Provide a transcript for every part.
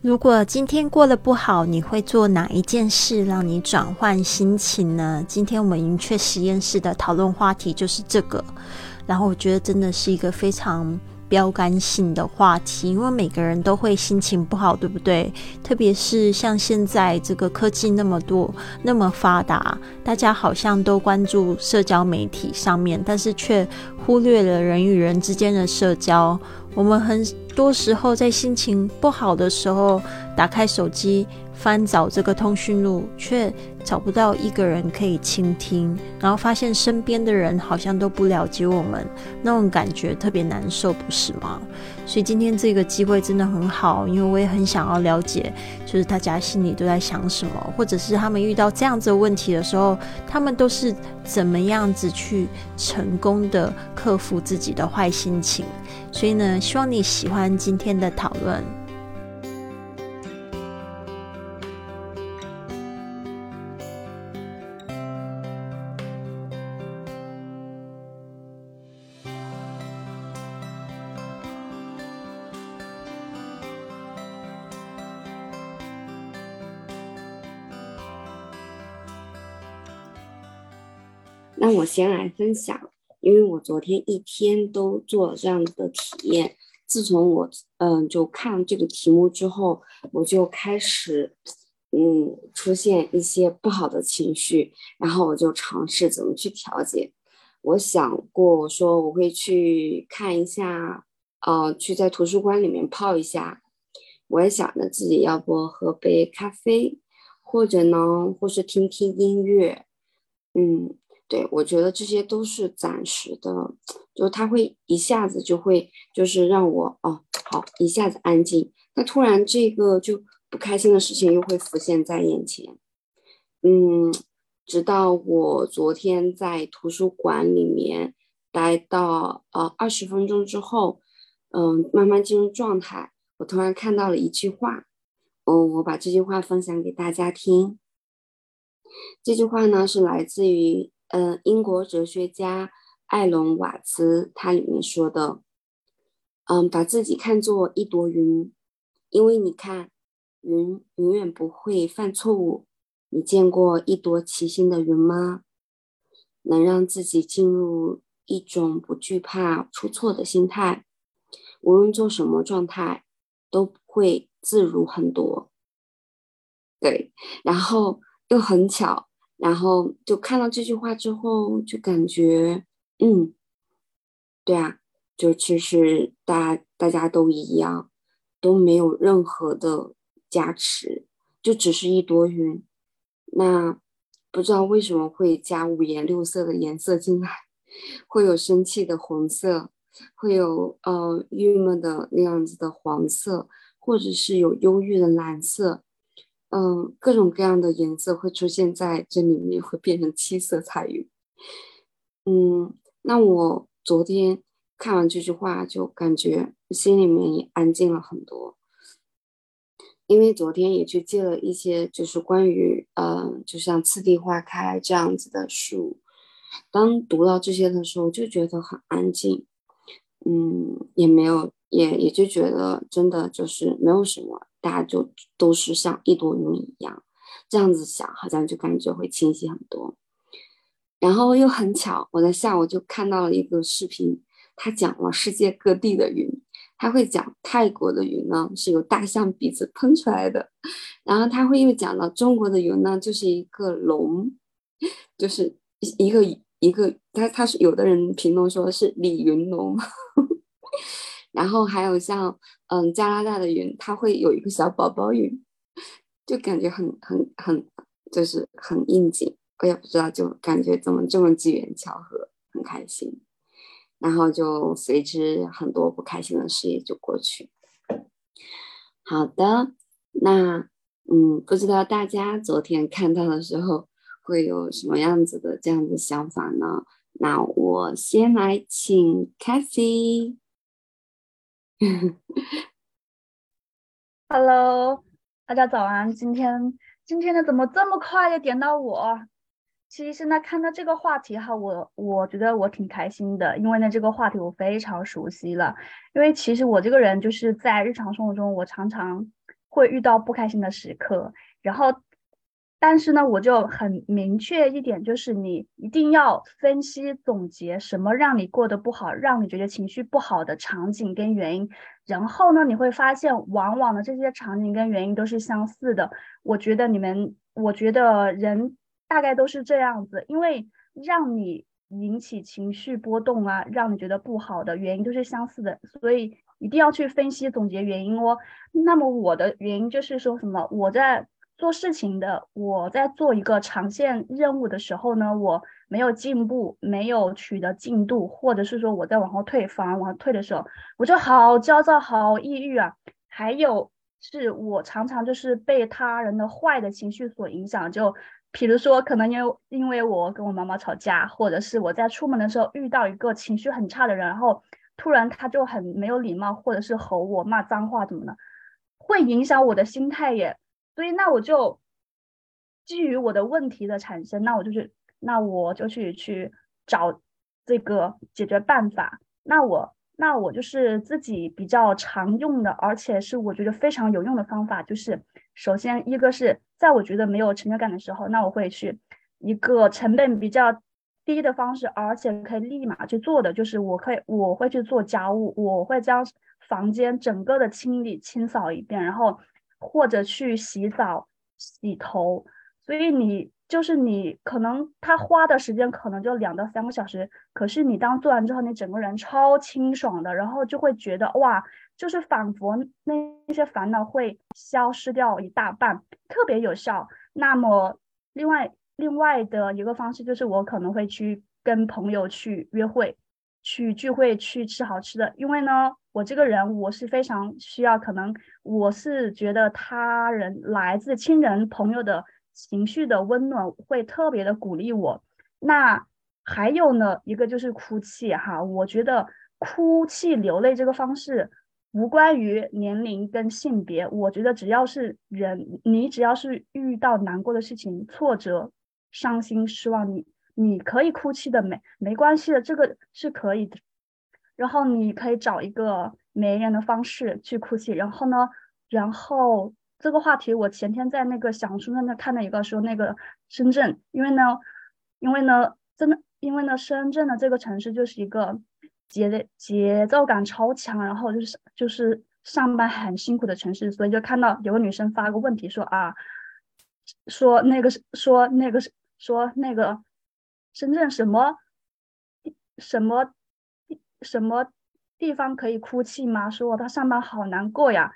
如果今天过得不好，你会做哪一件事让你转换心情呢？今天我们云雀实验室的讨论话题就是这个，然后我觉得真的是一个非常。标杆性的话题，因为每个人都会心情不好，对不对？特别是像现在这个科技那么多、那么发达，大家好像都关注社交媒体上面，但是却忽略了人与人之间的社交。我们很多时候在心情不好的时候，打开手机。翻找这个通讯录，却找不到一个人可以倾听，然后发现身边的人好像都不了解我们，那种感觉特别难受，不是吗？所以今天这个机会真的很好，因为我也很想要了解，就是大家心里都在想什么，或者是他们遇到这样子的问题的时候，他们都是怎么样子去成功的克服自己的坏心情。所以呢，希望你喜欢今天的讨论。先来分享，因为我昨天一天都做了这样的体验。自从我嗯就看这个题目之后，我就开始嗯出现一些不好的情绪，然后我就尝试怎么去调节。我想过我说我会去看一下，呃，去在图书馆里面泡一下。我也想着自己要不喝杯咖啡，或者呢，或是听听音乐，嗯。对，我觉得这些都是暂时的，就他会一下子就会就是让我哦好一下子安静，那突然这个就不开心的事情又会浮现在眼前，嗯，直到我昨天在图书馆里面待到呃二十分钟之后，嗯，慢慢进入状态，我突然看到了一句话，哦，我把这句话分享给大家听，这句话呢是来自于。嗯，英国哲学家艾隆瓦兹他里面说的，嗯，把自己看作一朵云，因为你看，云永远不会犯错误。你见过一朵齐心的云吗？能让自己进入一种不惧怕出错的心态，无论做什么状态，都会自如很多。对，然后又很巧。然后就看到这句话之后，就感觉，嗯，对啊，就其实大大家都一样，都没有任何的加持，就只是一朵云。那不知道为什么会加五颜六色的颜色进来，会有生气的红色，会有呃郁闷的那样子的黄色，或者是有忧郁的蓝色。嗯，各种各样的颜色会出现在这里面，会变成七色彩云。嗯，那我昨天看完这句话，就感觉心里面也安静了很多。因为昨天也去借了一些，就是关于呃，就像《次第花开》这样子的书。当读到这些的时候，就觉得很安静。嗯，也没有，也也就觉得真的就是没有什么。大家就都是像一朵云一样，这样子想，好像就感觉会清晰很多。然后又很巧，我在下午就看到了一个视频，他讲了世界各地的云，他会讲泰国的云呢是由大象鼻子喷出来的，然后他会又讲到中国的云呢就是一个龙，就是一个一个他他是有的人评论说是李云龙。然后还有像嗯加拿大的云，它会有一个小宝宝云，就感觉很很很就是很应景，我也不知道，就感觉怎么这么机缘巧合，很开心。然后就随之很多不开心的事也就过去。好的，那嗯不知道大家昨天看到的时候会有什么样子的这样的想法呢？那我先来请 Cathy。Hello，大家早安。今天今天呢，怎么这么快就点到我？其实呢看到这个话题哈，我我觉得我挺开心的，因为呢这个话题我非常熟悉了。因为其实我这个人就是在日常生活中，我常常。会遇到不开心的时刻，然后。但是呢，我就很明确一点，就是你一定要分析总结什么让你过得不好，让你觉得情绪不好的场景跟原因。然后呢，你会发现，往往的这些场景跟原因都是相似的。我觉得你们，我觉得人大概都是这样子，因为让你引起情绪波动啊，让你觉得不好的原因都是相似的，所以一定要去分析总结原因哦。那么我的原因就是说什么，我在。做事情的，我在做一个长线任务的时候呢，我没有进步，没有取得进度，或者是说我在往后退，反而往后退的时候，我就好焦躁、好抑郁啊。还有是我常常就是被他人的坏的情绪所影响，就比如说可能因为因为我跟我妈妈吵架，或者是我在出门的时候遇到一个情绪很差的人，然后突然他就很没有礼貌，或者是吼我、骂脏话怎么的，会影响我的心态耶。所以那我就基于我的问题的产生，那我就是那我就去去找这个解决办法。那我那我就是自己比较常用的，而且是我觉得非常有用的方法，就是首先一个是在我觉得没有成就感的时候，那我会去一个成本比较低的方式，而且可以立马去做的，就是我可以我会去做家务，我会将房间整个的清理清扫一遍，然后。或者去洗澡、洗头，所以你就是你，可能他花的时间可能就两到三个小时，可是你当做完之后，你整个人超清爽的，然后就会觉得哇，就是仿佛那那些烦恼会消失掉一大半，特别有效。那么另外另外的一个方式就是，我可能会去跟朋友去约会。去聚会去吃好吃的，因为呢，我这个人我是非常需要，可能我是觉得他人来自亲人朋友的情绪的温暖会特别的鼓励我。那还有呢，一个就是哭泣哈，我觉得哭泣流泪这个方式无关于年龄跟性别，我觉得只要是人，你只要是遇到难过的事情、挫折、伤心、失望，你。你可以哭泣的，没没关系的，这个是可以的。然后你可以找一个没人的方式去哭泣。然后呢，然后这个话题我前天在那个小红书上面看到一个说，那个深圳，因为呢，因为呢，真的，因为呢，深圳的这个城市就是一个节节奏感超强，然后就是就是上班很辛苦的城市，所以就看到有个女生发个问题说啊，说那个是说那个说那个。深圳什么什么什么地方可以哭泣吗？说他上班好难过呀。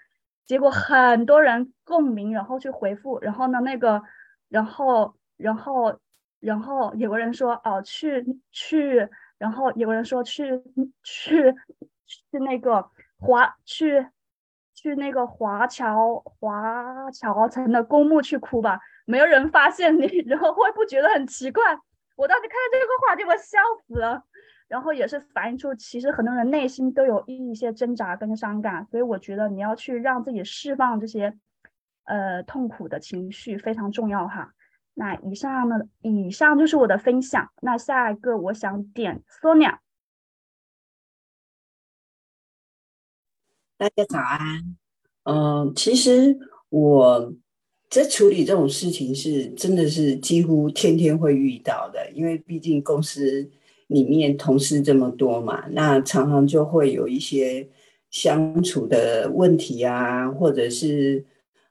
结果很多人共鸣，然后去回复，然后呢，那个，然后，然后，然后有个人说哦，去去，然后有个人说去去去那个华去去那个华侨华侨城的公墓去哭吧，没有人发现你，然后会不觉得很奇怪？我当时看到这个话题，我笑死了。然后也是反映出，其实很多人内心都有一些挣扎跟伤感，所以我觉得你要去让自己释放这些呃痛苦的情绪非常重要哈。那以上呢，以上就是我的分享。那下一个我想点 Sonia。大家早安。嗯，其实我。在处理这种事情是真的是几乎天天会遇到的，因为毕竟公司里面同事这么多嘛，那常常就会有一些相处的问题啊，或者是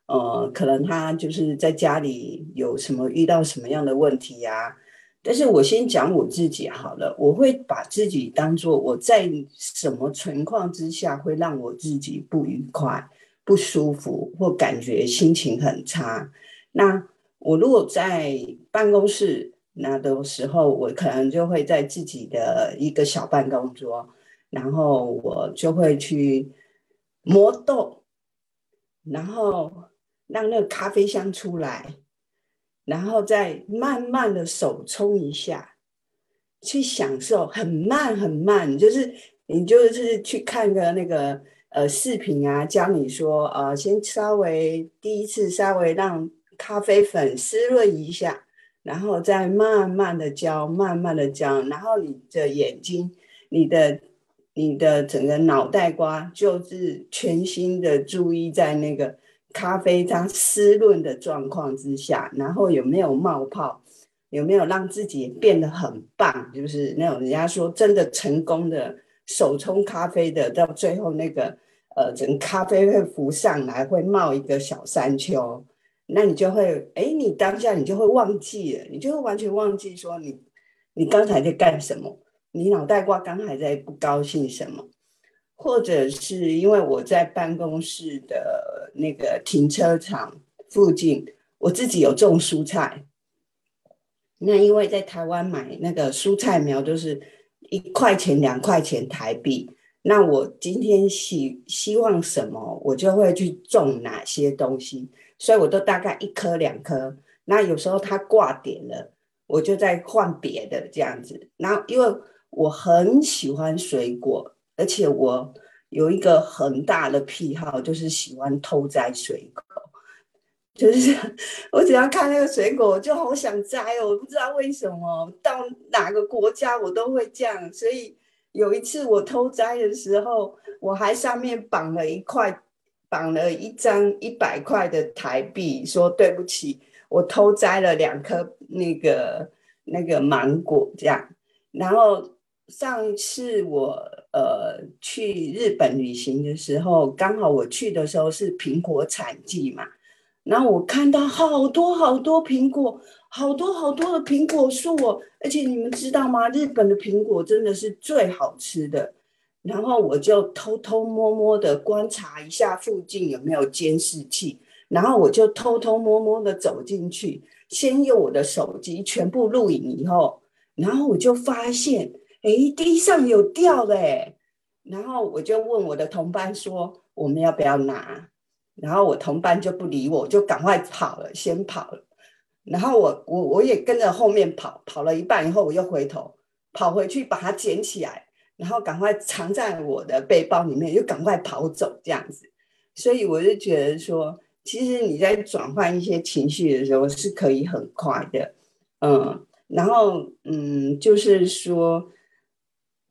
呃，可能他就是在家里有什么遇到什么样的问题呀。但是我先讲我自己好了，我会把自己当做我在什么情况之下会让我自己不愉快。不舒服或感觉心情很差，那我如果在办公室那的时候，我可能就会在自己的一个小办公桌，然后我就会去磨豆，然后让那个咖啡香出来，然后再慢慢的手冲一下，去享受很慢很慢，就是你就是去看个那个。呃，视频啊，教你说，呃，先稍微第一次稍微让咖啡粉湿润一下，然后再慢慢的浇，慢慢的浇，然后你的眼睛、你的、你的整个脑袋瓜就是全心的注意在那个咖啡它湿润的状况之下，然后有没有冒泡，有没有让自己变得很棒，就是那种人家说真的成功的手冲咖啡的，到最后那个呃，整咖啡会浮上来，会冒一个小山丘，那你就会，哎，你当下你就会忘记了，你就会完全忘记说你你刚才在干什么，你脑袋瓜刚才在不高兴什么。或者是因为我在办公室的那个停车场附近，我自己有种蔬菜。那因为在台湾买那个蔬菜苗都是一块钱、两块钱台币。那我今天希希望什么，我就会去种哪些东西，所以我都大概一颗两颗。那有时候它挂点了，我就再换别的这样子。然后因为我很喜欢水果。而且我有一个很大的癖好，就是喜欢偷摘水果。就是我只要看那个水果，我就好想摘哦。我不知道为什么，到哪个国家我都会这样。所以有一次我偷摘的时候，我还上面绑了一块，绑了一张一百块的台币，说对不起，我偷摘了两颗那个那个芒果这样。然后上一次我。呃，去日本旅行的时候，刚好我去的时候是苹果产季嘛，然后我看到好多好多苹果，好多好多的苹果树哦，而且你们知道吗？日本的苹果真的是最好吃的。然后我就偷偷摸摸的观察一下附近有没有监视器，然后我就偷偷摸摸的走进去，先用我的手机全部录影以后，然后我就发现。哎，地上有掉的哎，然后我就问我的同伴说：“我们要不要拿？”然后我同伴就不理我，就赶快跑了，先跑了。然后我我我也跟着后面跑，跑了一半以后，我又回头跑回去把它捡起来，然后赶快藏在我的背包里面，又赶快跑走这样子。所以我就觉得说，其实你在转换一些情绪的时候是可以很快的，嗯，然后嗯，就是说。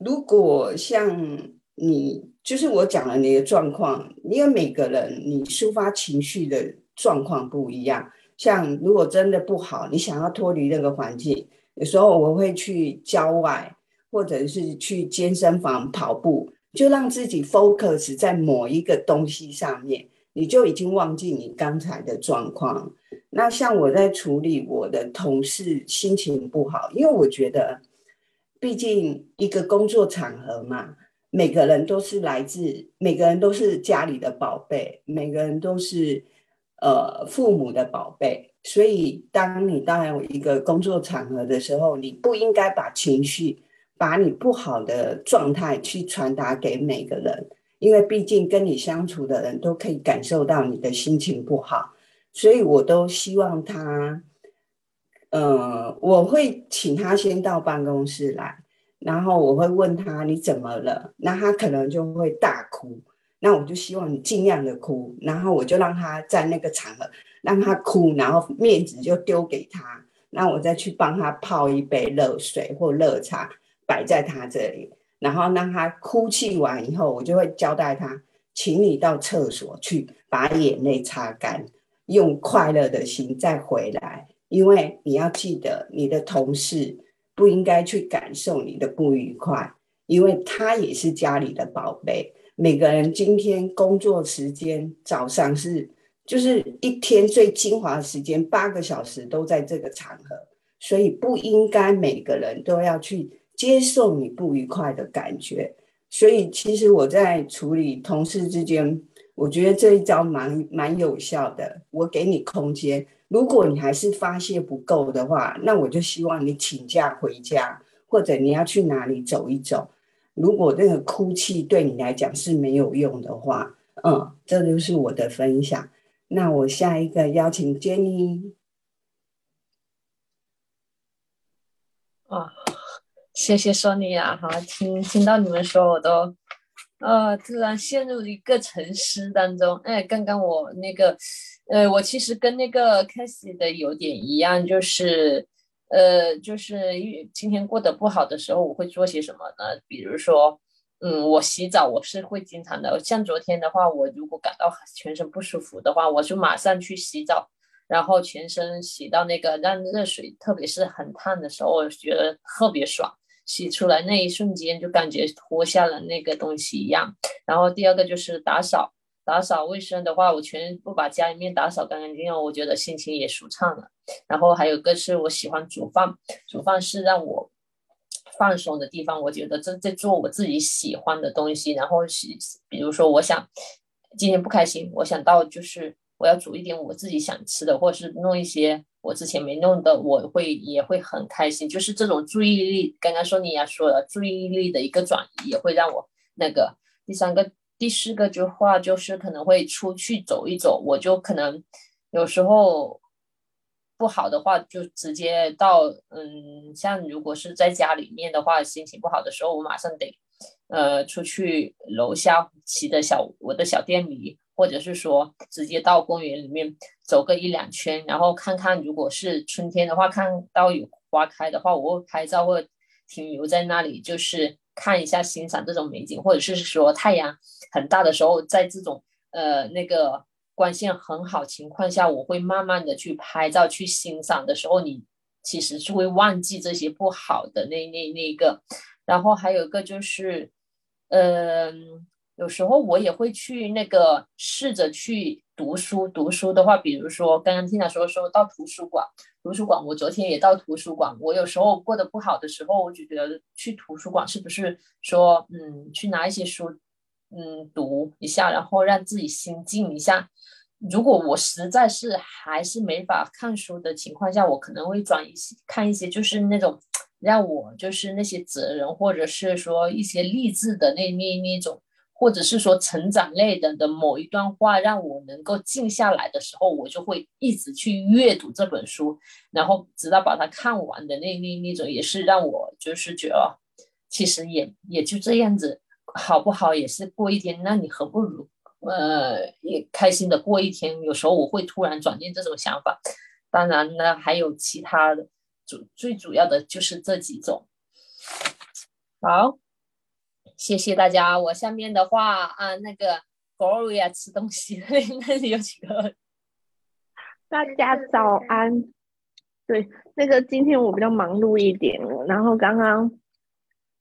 如果像你，就是我讲了你的状况，因为每个人你抒发情绪的状况不一样。像如果真的不好，你想要脱离那个环境，有时候我会去郊外，或者是去健身房跑步，就让自己 focus 在某一个东西上面，你就已经忘记你刚才的状况。那像我在处理我的同事心情不好，因为我觉得。毕竟一个工作场合嘛，每个人都是来自，每个人都是家里的宝贝，每个人都是呃父母的宝贝。所以，当你到一个工作场合的时候，你不应该把情绪、把你不好的状态去传达给每个人，因为毕竟跟你相处的人都可以感受到你的心情不好。所以我都希望他。呃，我会请他先到办公室来，然后我会问他你怎么了，那他可能就会大哭，那我就希望你尽量的哭，然后我就让他在那个场合让他哭，然后面子就丢给他，那我再去帮他泡一杯热水或热茶摆在他这里，然后让他哭泣完以后，我就会交代他，请你到厕所去把眼泪擦干，用快乐的心再回来。因为你要记得，你的同事不应该去感受你的不愉快，因为他也是家里的宝贝。每个人今天工作时间早上是就是一天最精华的时间，八个小时都在这个场合，所以不应该每个人都要去接受你不愉快的感觉。所以其实我在处理同事之间，我觉得这一招蛮蛮有效的。我给你空间。如果你还是发泄不够的话，那我就希望你请假回家，或者你要去哪里走一走。如果那个哭泣对你来讲是没有用的话，嗯，这就是我的分享。那我下一个邀请 Jenny。啊，谢谢 Sonia 哈，听听到你们说，我都呃突然陷入一个沉思当中。哎，刚刚我那个。呃，我其实跟那个 c a s i 的有点一样，就是，呃，就是今天过得不好的时候，我会做些什么呢？比如说，嗯，我洗澡我是会经常的，像昨天的话，我如果感到全身不舒服的话，我就马上去洗澡，然后全身洗到那个让热水，特别是很烫的时候，我觉得特别爽，洗出来那一瞬间就感觉脱下了那个东西一样。然后第二个就是打扫，打扫卫生的话，我全部把家里面打扫干干净净，我觉得心情也舒畅了。然后还有个是我喜欢煮饭，煮饭是让我。放松的地方，我觉得这在做我自己喜欢的东西。然后是，比如说，我想今天不开心，我想到就是我要煮一点我自己想吃的，或者是弄一些我之前没弄的，我会也会很开心。就是这种注意力，刚刚说你也说了，注意力的一个转移，也会让我那个。第三个、第四个就话就是可能会出去走一走，我就可能有时候。不好的话，就直接到嗯，像如果是在家里面的话，心情不好的时候，我马上得呃出去楼下骑的小我的小电驴，或者是说直接到公园里面走个一两圈，然后看看如果是春天的话，看到有花开的话，我会拍照或停留在那里，就是看一下欣赏这种美景，或者是说太阳很大的时候，在这种呃那个。光线很好情况下，我会慢慢的去拍照去欣赏的时候，你其实是会忘记这些不好的那那那个。然后还有一个就是，嗯，有时候我也会去那个试着去读书。读书的话，比如说刚刚听他说说到图书馆，图书馆，我昨天也到图书馆。我有时候过得不好的时候，我就觉得去图书馆是不是说，嗯，去拿一些书。嗯，读一下，然后让自己心静一下。如果我实在是还是没法看书的情况下，我可能会转一些看一些，就是那种让我就是那些哲人，或者是说一些励志的那那那种，或者是说成长类的的某一段话，让我能够静下来的时候，我就会一直去阅读这本书，然后直到把它看完的那那那种，也是让我就是觉得，其实也也就这样子。好不好也是过一天，那你何不如呃也开心的过一天？有时候我会突然转念这种想法，当然呢还有其他的，主最主要的就是这几种。好，谢谢大家。我下面的话啊，那个 Gloria 吃东西，那里有几个？大家早安。对，那个今天我比较忙碌一点，然后刚刚。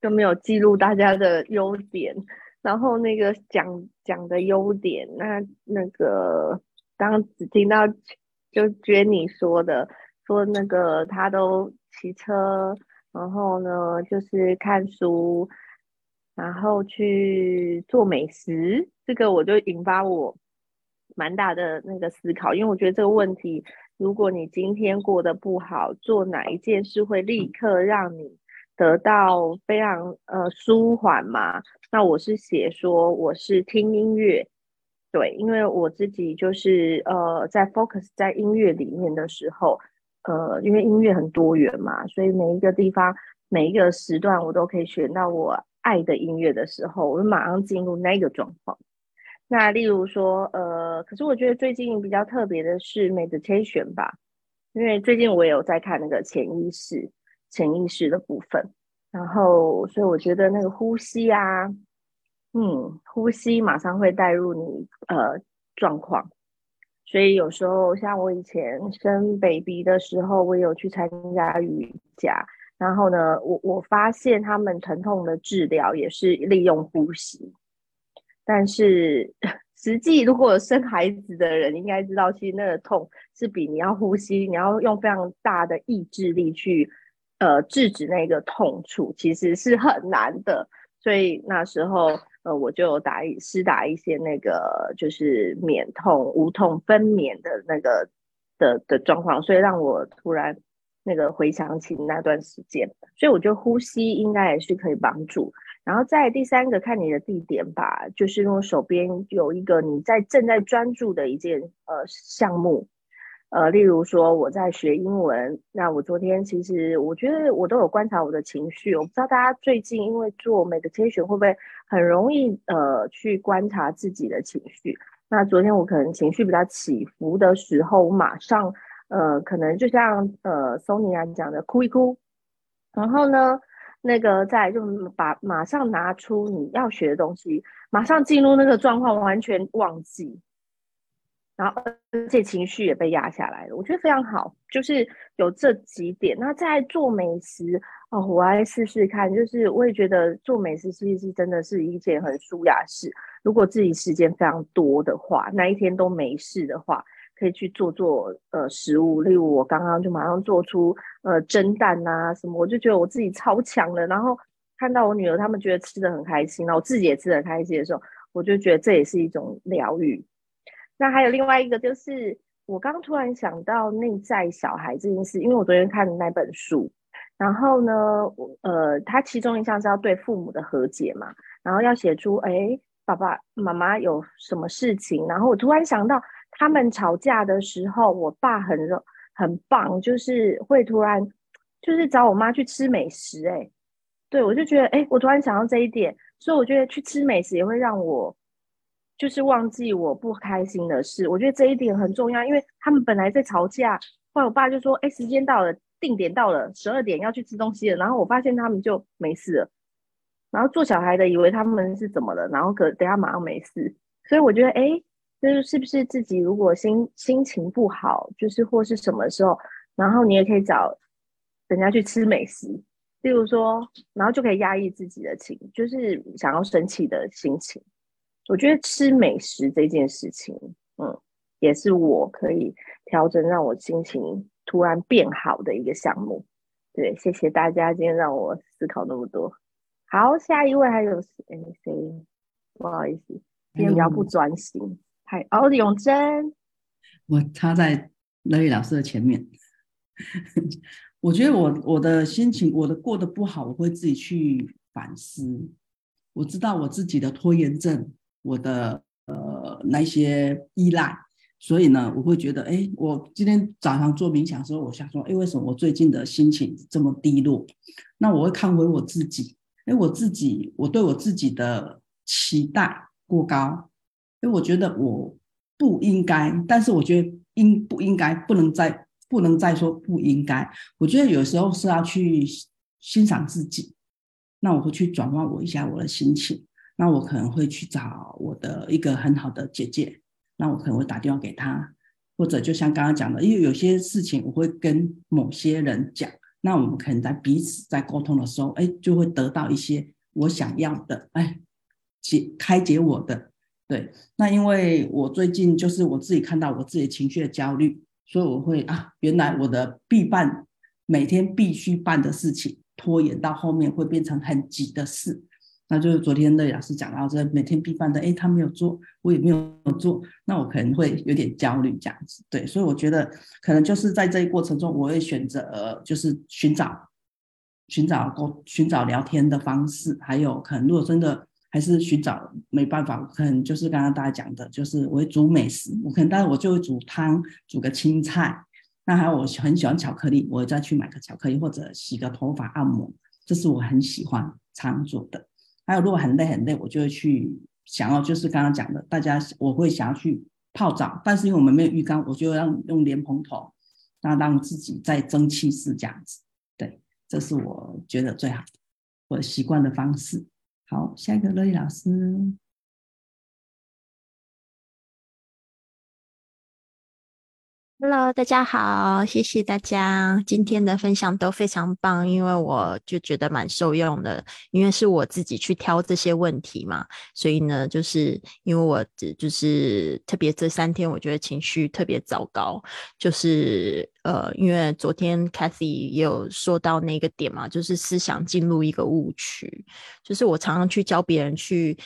就没有记录大家的优点，然后那个讲讲的优点，那那个刚只听到就 Jenny 说的，说那个他都骑车，然后呢就是看书，然后去做美食，这个我就引发我蛮大的那个思考，因为我觉得这个问题，如果你今天过得不好，做哪一件事会立刻让你。得到非常呃舒缓嘛？那我是写说我是听音乐，对，因为我自己就是呃在 focus 在音乐里面的时候，呃，因为音乐很多元嘛，所以每一个地方每一个时段我都可以选到我爱的音乐的时候，我就马上进入那个状况。那例如说呃，可是我觉得最近比较特别的是 meditation 吧，因为最近我也有在看那个潜意识。潜意识的部分，然后所以我觉得那个呼吸啊，嗯，呼吸马上会带入你呃状况，所以有时候像我以前生 baby 的时候，我有去参加瑜伽，然后呢，我我发现他们疼痛的治疗也是利用呼吸，但是 实际如果生孩子的人应该知道，其实那个痛是比你要呼吸，你要用非常大的意志力去。呃，制止那个痛处其实是很难的，所以那时候呃，我就打一施打一些那个就是免痛、无痛分娩的那个的的状况，所以让我突然那个回想起那段时间，所以我觉得呼吸应该也是可以帮助。然后在第三个看你的地点吧，就是如果手边有一个你在正在专注的一件呃项目。呃，例如说我在学英文，那我昨天其实我觉得我都有观察我的情绪。我不知道大家最近因为做 meditation 会不会很容易呃去观察自己的情绪。那昨天我可能情绪比较起伏的时候，我马上呃可能就像呃 Sonia 讲的哭一哭，然后呢那个再就把马上拿出你要学的东西，马上进入那个状况，完全忘记，然后而且情绪也被压下来了。我觉得非常好，就是有这几点。那在做美食哦，我来试试看。就是我也觉得做美食其实是真的是一件很舒雅事。如果自己时间非常多的话，那一天都没事的话。可以去做做呃食物，例如我刚刚就马上做出呃蒸蛋呐什么，我就觉得我自己超强了。然后看到我女儿他们觉得吃的很开心，然后我自己也吃的很开心的时候，我就觉得这也是一种疗愈。那还有另外一个就是，我刚突然想到内在小孩这件事，因为我昨天看的那本书，然后呢，呃，它其中一项是要对父母的和解嘛，然后要写出哎爸爸妈妈有什么事情，然后我突然想到。他们吵架的时候，我爸很很棒，就是会突然就是找我妈去吃美食。哎，对我就觉得，哎，我突然想到这一点，所以我觉得去吃美食也会让我就是忘记我不开心的事。我觉得这一点很重要，因为他们本来在吵架，后来我爸就说，哎，时间到了，定点到了，十二点要去吃东西了。然后我发现他们就没事了，然后做小孩的以为他们是怎么了，然后可等下马上没事，所以我觉得，哎。就是是不是自己如果心心情不好，就是或是什么时候，然后你也可以找人家去吃美食，例如说，然后就可以压抑自己的情，就是想要生气的心情。我觉得吃美食这件事情，嗯，也是我可以调整让我心情突然变好的一个项目。对，谢谢大家今天让我思考那么多。好，下一位还有谁？谁？不好意思，今天比较不专心。嗨，哦，永贞，我插在乐意老师的前面。我觉得我我的心情，我的过得不好，我会自己去反思。我知道我自己的拖延症，我的呃那些依赖，所以呢，我会觉得，哎，我今天早上做冥想的时候，我想说，哎，为什么我最近的心情这么低落？那我会看回我自己，哎，我自己，我对我自己的期待过高。因为我觉得我不应该，但是我觉得应不应该不能再不能再说不应该。我觉得有时候是要去欣赏自己，那我会去转换我一下我的心情。那我可能会去找我的一个很好的姐姐，那我可能会打电话给她，或者就像刚刚讲的，因为有些事情我会跟某些人讲，那我们可能在彼此在沟通的时候，哎，就会得到一些我想要的，哎，解开解我的。对，那因为我最近就是我自己看到我自己情绪的焦虑，所以我会啊，原来我的必办每天必须办的事情，拖延到后面会变成很急的事。那就是昨天的老师讲到这每天必办的，哎，他没有做，我也没有做，那我可能会有点焦虑这样子。对，所以我觉得可能就是在这一过程中，我会选择就是寻找寻找沟寻找聊天的方式，还有可能如果真的。还是寻找没办法，可能就是刚刚大家讲的，就是我会煮美食，我可能但是我就会煮汤，煮个青菜。那还有我很喜欢巧克力，我再去买个巧克力或者洗个头发按摩，这是我很喜欢常做的。还有如果很累很累，我就会去想要就是刚刚讲的，大家我会想要去泡澡，但是因为我们没有浴缸，我就让用莲蓬头，那让自己在蒸汽室这样子。对，这是我觉得最好的我习惯的方式。好，下一个乐意老师。Hello，大家好，谢谢大家今天的分享都非常棒，因为我就觉得蛮受用的，因为是我自己去挑这些问题嘛，所以呢，就是因为我就是特别这三天，我觉得情绪特别糟糕，就是呃，因为昨天 Kathy 也有说到那个点嘛，就是思想进入一个误区，就是我常常去教别人去。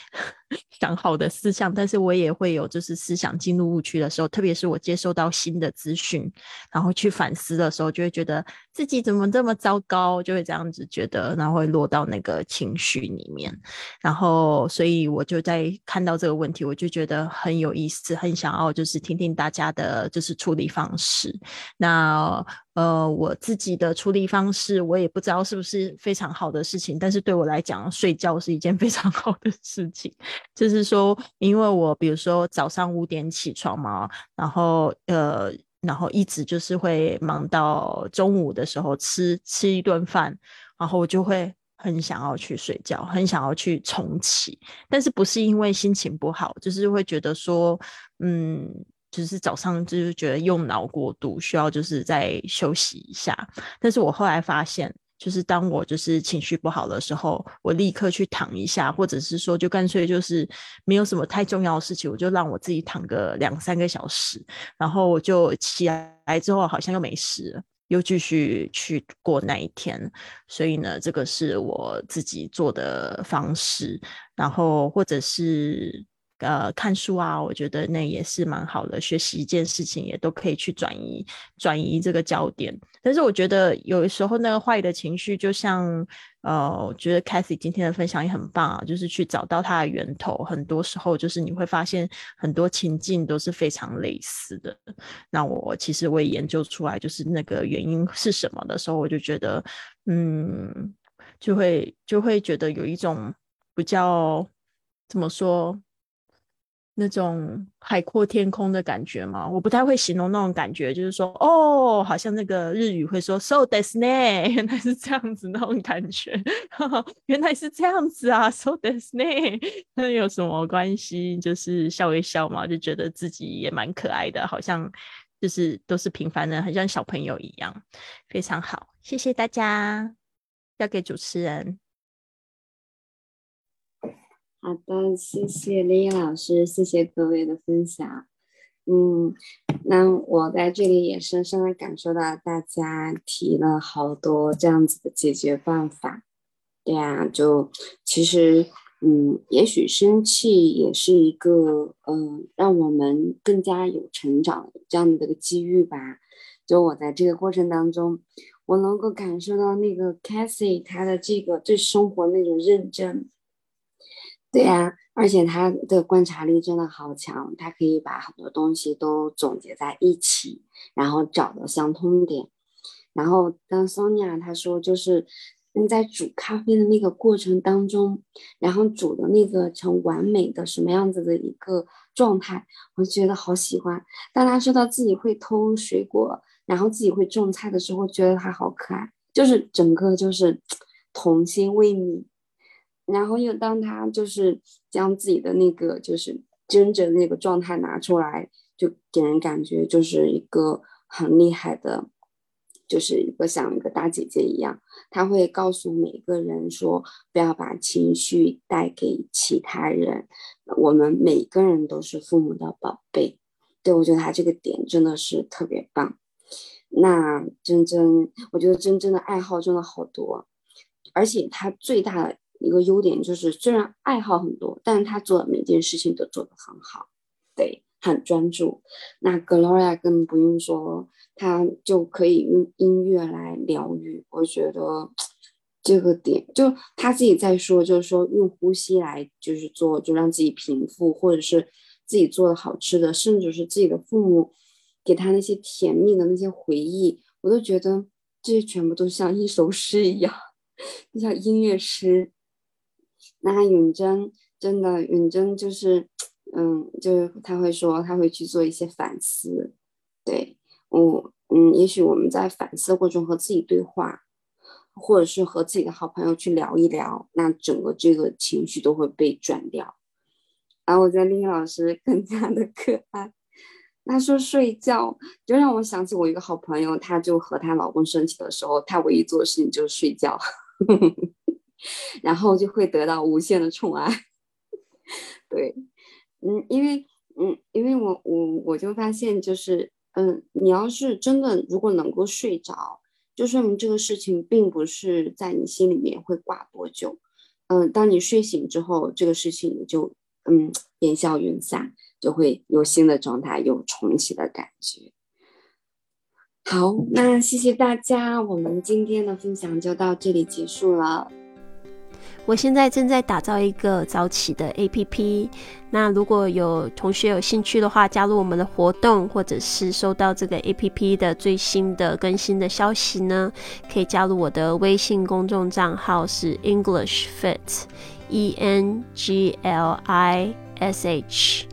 想好的思想，但是我也会有就是思想进入误区的时候，特别是我接受到新的资讯，然后去反思的时候，就会觉得自己怎么这么糟糕，就会这样子觉得，然后会落到那个情绪里面，然后所以我就在看到这个问题，我就觉得很有意思，很想要就是听听大家的就是处理方式。那呃，我自己的处理方式，我也不知道是不是非常好的事情，但是对我来讲，睡觉是一件非常好的事情。就是说，因为我比如说早上五点起床嘛，然后呃，然后一直就是会忙到中午的时候吃吃一顿饭，然后我就会。很想要去睡觉，很想要去重启，但是不是因为心情不好，就是会觉得说，嗯，就是早上就是觉得用脑过度，需要就是再休息一下。但是我后来发现，就是当我就是情绪不好的时候，我立刻去躺一下，或者是说就干脆就是没有什么太重要的事情，我就让我自己躺个两三个小时，然后我就起来之后好像又没事了。又继续去过那一天，所以呢，这个是我自己做的方式，然后或者是。呃，看书啊，我觉得那也是蛮好的。学习一件事情也都可以去转移转移这个焦点。但是我觉得有时候那个坏的情绪，就像呃，我觉得 Cathy 今天的分享也很棒啊，就是去找到它的源头。很多时候就是你会发现很多情境都是非常类似的。那我其实我也研究出来，就是那个原因是什么的时候，我就觉得嗯，就会就会觉得有一种比较怎么说？那种海阔天空的感觉嘛？我不太会形容那种感觉，就是说，哦，好像那个日语会说 “so des ne”，原来是这样子那种感觉，原来是这样子啊，“so des ne”，那有什么关系？就是笑一笑嘛，就觉得自己也蛮可爱的，好像就是都是平凡人，很像小朋友一样，非常好，谢谢大家，交给主持人。好的，谢谢丽老师，谢谢各位的分享。嗯，那我在这里也深深的感受到大家提了好多这样子的解决办法。对呀，就其实，嗯，也许生气也是一个，嗯，让我们更加有成长这样的一个机遇吧。就我在这个过程当中，我能够感受到那个 Cassie 她的这个对生活那种认真。对呀，而且他的观察力真的好强，他可以把很多东西都总结在一起，然后找到相通点。然后当 Sonia 他说，就是你在煮咖啡的那个过程当中，然后煮的那个成完美的什么样子的一个状态，我觉得好喜欢。当他说到自己会偷水果，然后自己会种菜的时候，觉得他好可爱，就是整个就是 童心未泯。然后又当他就是将自己的那个就是真正那个状态拿出来，就给人感觉就是一个很厉害的，就是一个像一个大姐姐一样。他会告诉每个人说，不要把情绪带给其他人。我们每个人都是父母的宝贝。对我觉得他这个点真的是特别棒。那真真，我觉得真真的爱好真的好多，而且他最大的。一个优点就是，虽然爱好很多，但是他做的每件事情都做得很好，对，很专注。那 Gloria 更不用说，他就可以用音乐来疗愈。我觉得这个点，就他自己在说，就是说用呼吸来就是做，就让自己平复，或者是自己做的好吃的，甚至是自己的父母给他那些甜蜜的那些回忆，我都觉得这些全部都像一首诗一样，就 像音乐诗。那永贞真的，永贞就是，嗯，就是他会说，他会去做一些反思。对我，嗯，也许我们在反思过程中和自己对话，或者是和自己的好朋友去聊一聊，那整个这个情绪都会被转掉。然后我觉得丽丽老师更加的可爱。她说睡觉，就让我想起我一个好朋友，她就和她老公生气的时候，她唯一做的事情就是睡觉。然后就会得到无限的宠爱，对，嗯，因为，嗯，因为我我我就发现，就是，嗯，你要是真的如果能够睡着，就说明这个事情并不是在你心里面会挂多久，嗯，当你睡醒之后，这个事情就，嗯，烟消云散，就会有新的状态，有重启的感觉。好，那谢谢大家，我们今天的分享就到这里结束了。我现在正在打造一个早起的 APP，那如果有同学有兴趣的话，加入我们的活动，或者是收到这个 APP 的最新的更新的消息呢，可以加入我的微信公众账号是 English Fit，E N G L I S H，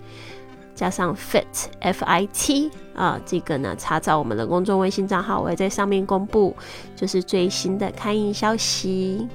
加上 Fit F I T 啊，这个呢，查找我们的公众微信账号，我会在上面公布就是最新的开营消息。